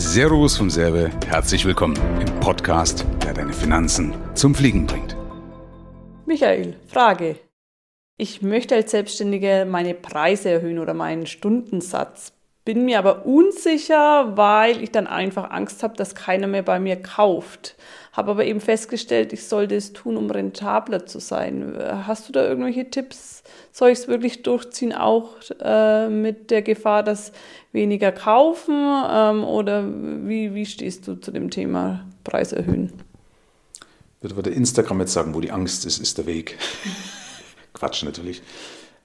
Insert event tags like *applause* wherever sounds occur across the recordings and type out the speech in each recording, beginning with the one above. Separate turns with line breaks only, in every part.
Servus vom Serbe, herzlich willkommen im Podcast, der deine Finanzen zum Fliegen bringt.
Michael, Frage. Ich möchte als Selbstständiger meine Preise erhöhen oder meinen Stundensatz. Bin mir aber unsicher, weil ich dann einfach Angst habe, dass keiner mehr bei mir kauft. Habe aber eben festgestellt, ich sollte es tun, um rentabler zu sein. Hast du da irgendwelche Tipps? Soll ich es wirklich durchziehen, auch äh, mit der Gefahr, dass weniger kaufen? Ähm, oder wie, wie stehst du zu dem Thema Preis erhöhen?
Würde Instagram jetzt sagen, wo die Angst ist, ist der Weg. *laughs* Quatsch natürlich.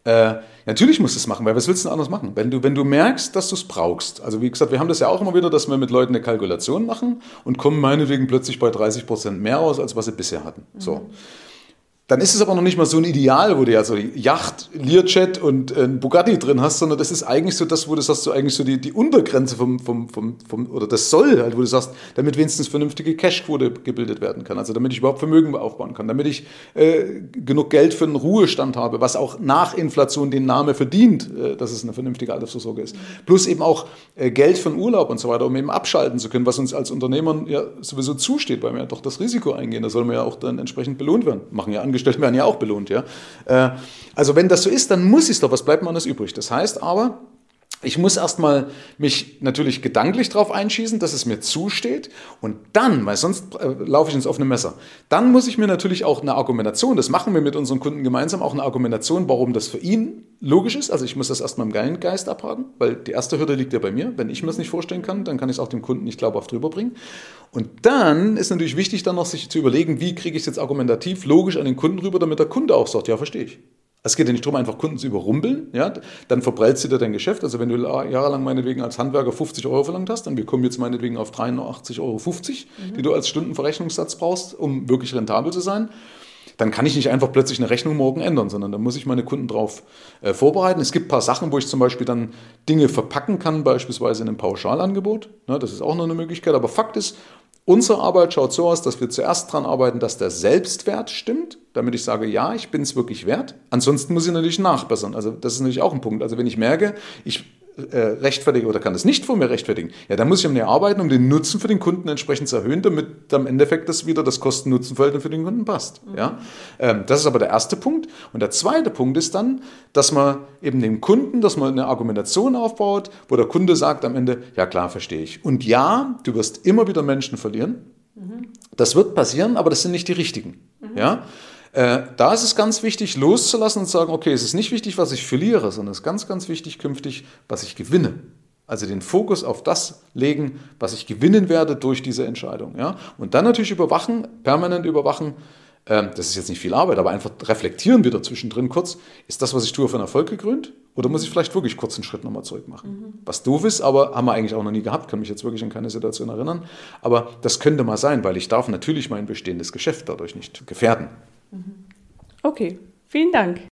Äh, natürlich musst du es machen, weil was willst du denn anders machen? Wenn du, wenn du merkst, dass du es brauchst. Also wie gesagt, wir haben das ja auch immer wieder, dass wir mit Leuten eine Kalkulation machen und kommen meinetwegen plötzlich bei 30 Prozent mehr aus, als was sie bisher hatten. Mhm. So. Dann ist es aber noch nicht mal so ein Ideal, wo du ja so Yacht, Learjet und ein Bugatti drin hast, sondern das ist eigentlich so das, wo du sagst, so eigentlich so die, die Untergrenze vom, vom, vom, vom, oder das soll halt, wo du sagst, damit wenigstens vernünftige Cashquote gebildet werden kann. Also damit ich überhaupt Vermögen aufbauen kann, damit ich äh, genug Geld für einen Ruhestand habe, was auch nach Inflation den Namen verdient, äh, dass es eine vernünftige Altersvorsorge ist. Plus eben auch äh, Geld für einen Urlaub und so weiter, um eben abschalten zu können, was uns als Unternehmern ja sowieso zusteht, weil wir ja doch das Risiko eingehen. Da sollen wir ja auch dann entsprechend belohnt werden. Machen ja Angestellte werden ja auch belohnt. Ja? Äh, also wenn das so ist, dann muss es doch, was bleibt mir anders übrig? Das heißt aber, ich muss erstmal mich natürlich gedanklich darauf einschießen, dass es mir zusteht und dann, weil sonst äh, laufe ich ins offene Messer, dann muss ich mir natürlich auch eine Argumentation, das machen wir mit unseren Kunden gemeinsam, auch eine Argumentation, warum das für ihn logisch ist. Also ich muss das erstmal im geilen Geist abhaken, weil die erste Hürde liegt ja bei mir. Wenn ich mir das nicht vorstellen kann, dann kann ich es auch dem Kunden nicht glaubhaft rüberbringen. Und dann ist natürlich wichtig, dann noch sich zu überlegen, wie kriege ich es jetzt argumentativ logisch an den Kunden rüber, damit der Kunde auch sagt, ja, verstehe ich. Es geht ja nicht darum, einfach Kunden zu überrumpeln, ja, dann verprellst du dir dein Geschäft. Also wenn du jahrelang meinetwegen als Handwerker 50 Euro verlangt hast, dann wir kommen jetzt meinetwegen auf 83,50 Euro, mhm. die du als Stundenverrechnungssatz brauchst, um wirklich rentabel zu sein, dann kann ich nicht einfach plötzlich eine Rechnung morgen ändern, sondern da muss ich meine Kunden darauf äh, vorbereiten. Es gibt ein paar Sachen, wo ich zum Beispiel dann Dinge verpacken kann, beispielsweise in einem Pauschalangebot. Ne, das ist auch noch eine Möglichkeit. Aber Fakt ist, Unsere Arbeit schaut so aus, dass wir zuerst daran arbeiten, dass der Selbstwert stimmt, damit ich sage, ja, ich bin es wirklich wert. Ansonsten muss ich natürlich nachbessern. Also das ist natürlich auch ein Punkt. Also wenn ich merke, ich äh, rechtfertige oder kann es nicht vor mir rechtfertigen, ja, dann muss ich an mir arbeiten, um den Nutzen für den Kunden entsprechend zu erhöhen, damit am Endeffekt das wieder das Kosten-Nutzen-Verhältnis für den Kunden passt. Mhm. Ja? Ähm, das ist aber der erste Punkt. Und der zweite Punkt ist dann, dass man eben dem Kunden, dass man eine Argumentation aufbaut, wo der Kunde sagt am Ende, ja klar, verstehe ich. Und ja, du wirst immer wieder Menschen verlieren. Mhm. Das wird passieren, aber das sind nicht die richtigen. Mhm. Ja? Äh, da ist es ganz wichtig, loszulassen und zu sagen, okay, es ist nicht wichtig, was ich verliere, sondern es ist ganz, ganz wichtig künftig, was ich gewinne. Also den Fokus auf das legen, was ich gewinnen werde durch diese Entscheidung. Ja? Und dann natürlich überwachen, permanent überwachen, ähm, das ist jetzt nicht viel Arbeit, aber einfach reflektieren wieder zwischendrin kurz, ist das, was ich tue, von Erfolg gekrönt? Oder muss ich vielleicht wirklich kurz einen Schritt nochmal zurück machen? Mhm. Was doof ist, aber haben wir eigentlich auch noch nie gehabt, kann mich jetzt wirklich an keine Situation erinnern. Aber das könnte mal sein, weil ich darf natürlich mein bestehendes Geschäft dadurch nicht gefährden.
Okay, vielen Dank.